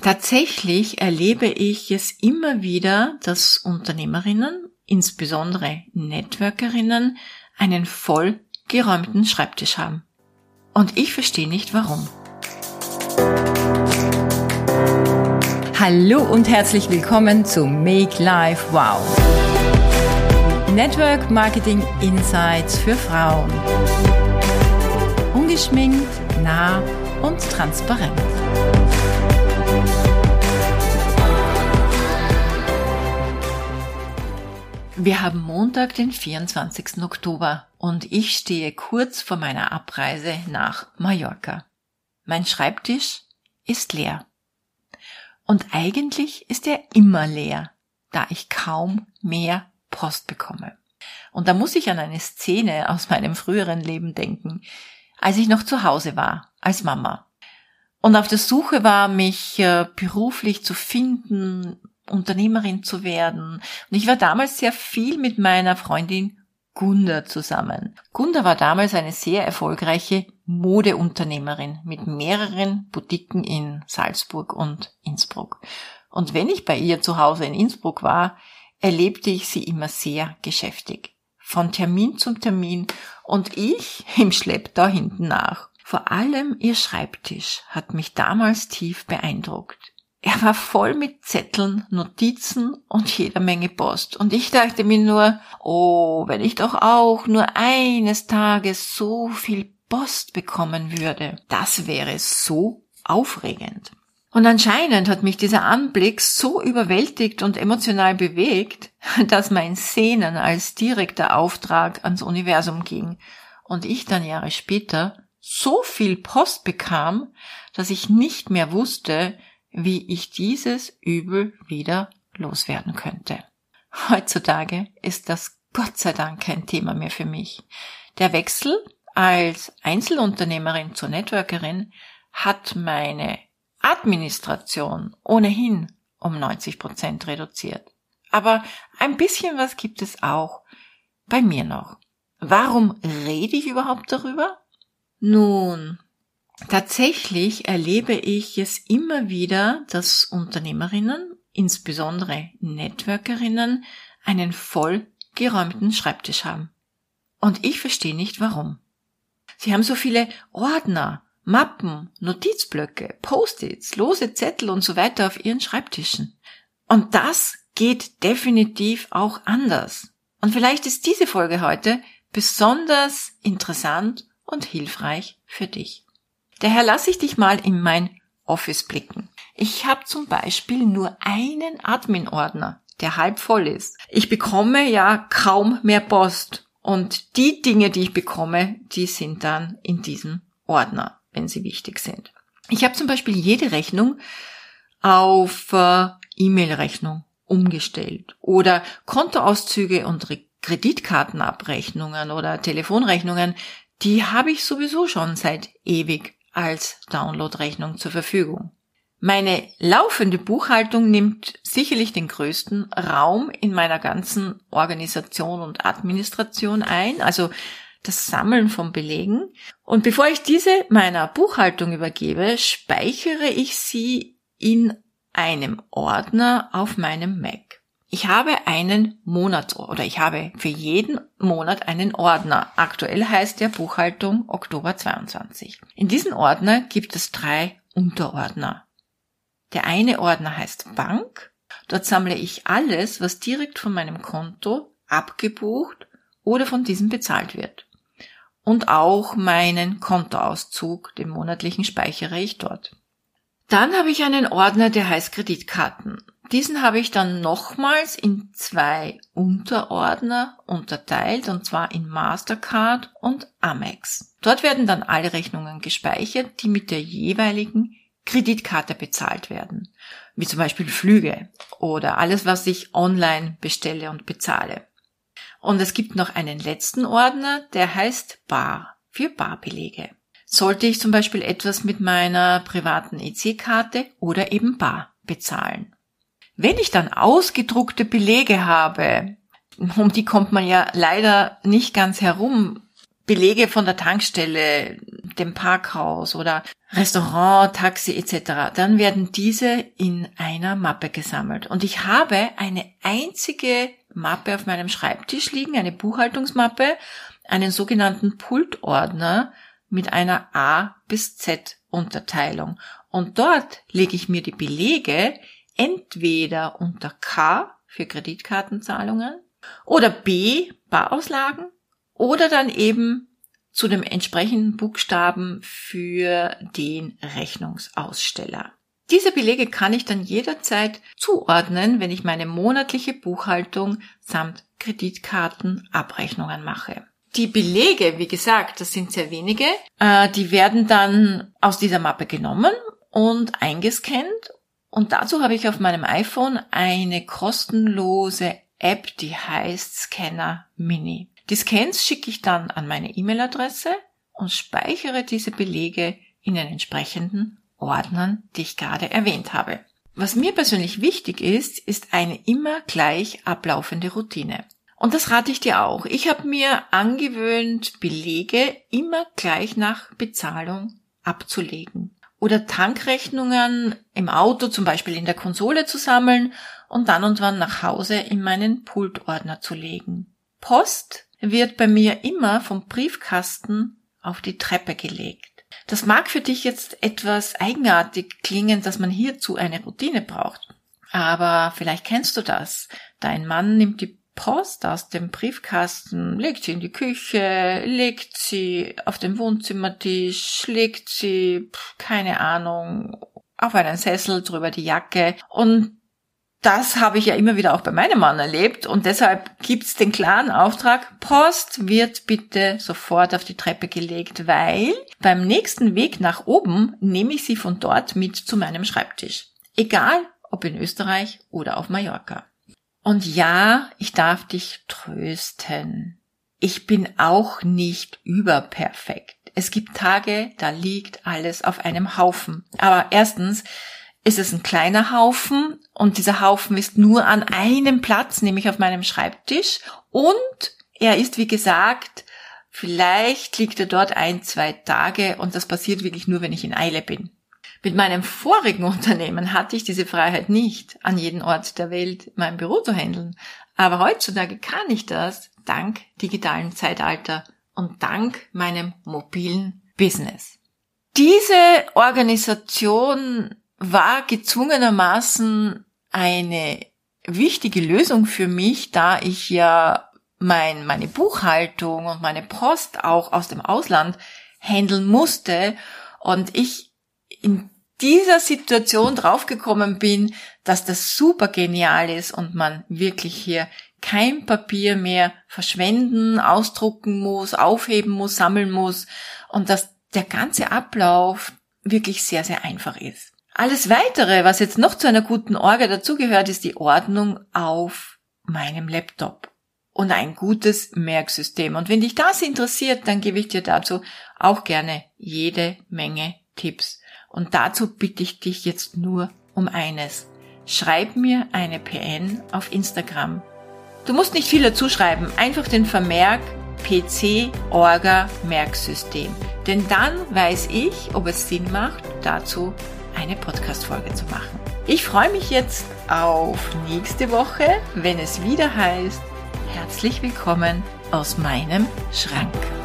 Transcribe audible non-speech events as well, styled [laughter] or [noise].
Tatsächlich erlebe ich es immer wieder, dass Unternehmerinnen, insbesondere Networkerinnen, einen vollgeräumten Schreibtisch haben. Und ich verstehe nicht warum. Hallo und herzlich willkommen zu Make Life Wow. Network Marketing Insights für Frauen. Ungeschminkt, nah und transparent. Wir haben Montag, den 24. Oktober und ich stehe kurz vor meiner Abreise nach Mallorca. Mein Schreibtisch ist leer. Und eigentlich ist er immer leer, da ich kaum mehr Post bekomme. Und da muss ich an eine Szene aus meinem früheren Leben denken, als ich noch zu Hause war, als Mama. Und auf der Suche war, mich äh, beruflich zu finden, Unternehmerin zu werden. Und ich war damals sehr viel mit meiner Freundin Gunda zusammen. Gunda war damals eine sehr erfolgreiche Modeunternehmerin mit mehreren Boutiquen in Salzburg und Innsbruck. Und wenn ich bei ihr zu Hause in Innsbruck war, erlebte ich sie immer sehr geschäftig. Von Termin zum Termin und ich [laughs] im Schlepptau hinten nach. Vor allem ihr Schreibtisch hat mich damals tief beeindruckt. Er war voll mit Zetteln, Notizen und jeder Menge Post. Und ich dachte mir nur, oh, wenn ich doch auch nur eines Tages so viel Post bekommen würde. Das wäre so aufregend. Und anscheinend hat mich dieser Anblick so überwältigt und emotional bewegt, [laughs] dass mein Sehnen als direkter Auftrag ans Universum ging und ich dann Jahre später so viel Post bekam, dass ich nicht mehr wusste, wie ich dieses Übel wieder loswerden könnte. Heutzutage ist das Gott sei Dank kein Thema mehr für mich. Der Wechsel als Einzelunternehmerin zur Networkerin hat meine Administration ohnehin um 90 Prozent reduziert. Aber ein bisschen was gibt es auch bei mir noch. Warum rede ich überhaupt darüber? Nun, Tatsächlich erlebe ich es immer wieder, dass Unternehmerinnen, insbesondere Networkerinnen, einen vollgeräumten Schreibtisch haben. Und ich verstehe nicht warum. Sie haben so viele Ordner, Mappen, Notizblöcke, Post-its, lose Zettel und so weiter auf ihren Schreibtischen. Und das geht definitiv auch anders. Und vielleicht ist diese Folge heute besonders interessant und hilfreich für dich. Daher lasse ich dich mal in mein Office blicken. Ich habe zum Beispiel nur einen Admin-Ordner, der halb voll ist. Ich bekomme ja kaum mehr Post und die Dinge, die ich bekomme, die sind dann in diesem Ordner, wenn sie wichtig sind. Ich habe zum Beispiel jede Rechnung auf äh, E-Mail-Rechnung umgestellt oder Kontoauszüge und Kreditkartenabrechnungen oder Telefonrechnungen, die habe ich sowieso schon seit ewig als Downloadrechnung zur Verfügung. Meine laufende Buchhaltung nimmt sicherlich den größten Raum in meiner ganzen Organisation und Administration ein, also das Sammeln von Belegen. Und bevor ich diese meiner Buchhaltung übergebe, speichere ich sie in einem Ordner auf meinem Mac. Ich habe einen Monat oder ich habe für jeden Monat einen Ordner. Aktuell heißt der Buchhaltung Oktober 22. In diesem Ordner gibt es drei Unterordner. Der eine Ordner heißt Bank. Dort sammle ich alles, was direkt von meinem Konto abgebucht oder von diesem bezahlt wird. Und auch meinen Kontoauszug, den monatlichen speichere ich dort. Dann habe ich einen Ordner, der heißt Kreditkarten. Diesen habe ich dann nochmals in zwei Unterordner unterteilt, und zwar in Mastercard und Amex. Dort werden dann alle Rechnungen gespeichert, die mit der jeweiligen Kreditkarte bezahlt werden, wie zum Beispiel Flüge oder alles, was ich online bestelle und bezahle. Und es gibt noch einen letzten Ordner, der heißt Bar für Barbelege. Sollte ich zum Beispiel etwas mit meiner privaten EC-Karte oder eben Bar bezahlen. Wenn ich dann ausgedruckte Belege habe, um die kommt man ja leider nicht ganz herum, Belege von der Tankstelle, dem Parkhaus oder Restaurant, Taxi etc., dann werden diese in einer Mappe gesammelt. Und ich habe eine einzige Mappe auf meinem Schreibtisch liegen, eine Buchhaltungsmappe, einen sogenannten Pultordner mit einer A bis Z Unterteilung. Und dort lege ich mir die Belege entweder unter K für Kreditkartenzahlungen oder B Barauslagen oder dann eben zu dem entsprechenden Buchstaben für den Rechnungsaussteller. Diese Belege kann ich dann jederzeit zuordnen, wenn ich meine monatliche Buchhaltung samt Kreditkartenabrechnungen mache. Die Belege, wie gesagt, das sind sehr wenige, äh, die werden dann aus dieser Mappe genommen und eingescannt. Und dazu habe ich auf meinem iPhone eine kostenlose App, die heißt Scanner Mini. Die Scans schicke ich dann an meine E-Mail-Adresse und speichere diese Belege in den entsprechenden Ordnern, die ich gerade erwähnt habe. Was mir persönlich wichtig ist, ist eine immer gleich ablaufende Routine. Und das rate ich dir auch. Ich habe mir angewöhnt, Belege immer gleich nach Bezahlung abzulegen. Oder Tankrechnungen im Auto, zum Beispiel in der Konsole zu sammeln und dann und wann nach Hause in meinen Pultordner zu legen. Post wird bei mir immer vom Briefkasten auf die Treppe gelegt. Das mag für dich jetzt etwas eigenartig klingen, dass man hierzu eine Routine braucht. Aber vielleicht kennst du das. Dein Mann nimmt die Post aus dem Briefkasten, legt sie in die Küche, legt sie auf den Wohnzimmertisch, legt sie, keine Ahnung, auf einen Sessel drüber die Jacke und das habe ich ja immer wieder auch bei meinem Mann erlebt und deshalb gibt's den klaren Auftrag, Post wird bitte sofort auf die Treppe gelegt, weil beim nächsten Weg nach oben nehme ich sie von dort mit zu meinem Schreibtisch. Egal ob in Österreich oder auf Mallorca. Und ja, ich darf dich trösten. Ich bin auch nicht überperfekt. Es gibt Tage, da liegt alles auf einem Haufen. Aber erstens, ist es ein kleiner Haufen und dieser Haufen ist nur an einem Platz, nämlich auf meinem Schreibtisch und er ist, wie gesagt, vielleicht liegt er dort ein, zwei Tage und das passiert wirklich nur, wenn ich in Eile bin. Mit meinem vorigen [laughs] Unternehmen hatte ich diese Freiheit nicht, an jedem Ort der Welt mein Büro zu handeln. Aber heutzutage kann ich das dank digitalen Zeitalter und dank meinem mobilen Business. Diese Organisation war gezwungenermaßen eine wichtige Lösung für mich, da ich ja mein, meine Buchhaltung und meine Post auch aus dem Ausland handeln musste und ich in dieser Situation draufgekommen bin, dass das super genial ist und man wirklich hier kein Papier mehr verschwenden, ausdrucken muss, aufheben muss, sammeln muss und dass der ganze Ablauf wirklich sehr, sehr einfach ist. Alles weitere, was jetzt noch zu einer guten Orga dazugehört, ist die Ordnung auf meinem Laptop und ein gutes Merksystem. Und wenn dich das interessiert, dann gebe ich dir dazu auch gerne jede Menge Tipps. Und dazu bitte ich dich jetzt nur um eines. Schreib mir eine PN auf Instagram. Du musst nicht viel dazu schreiben, einfach den Vermerk PC Orga Merksystem. Denn dann weiß ich, ob es Sinn macht, dazu eine Podcast-Folge zu machen. Ich freue mich jetzt auf nächste Woche, wenn es wieder heißt, herzlich willkommen aus meinem Schrank.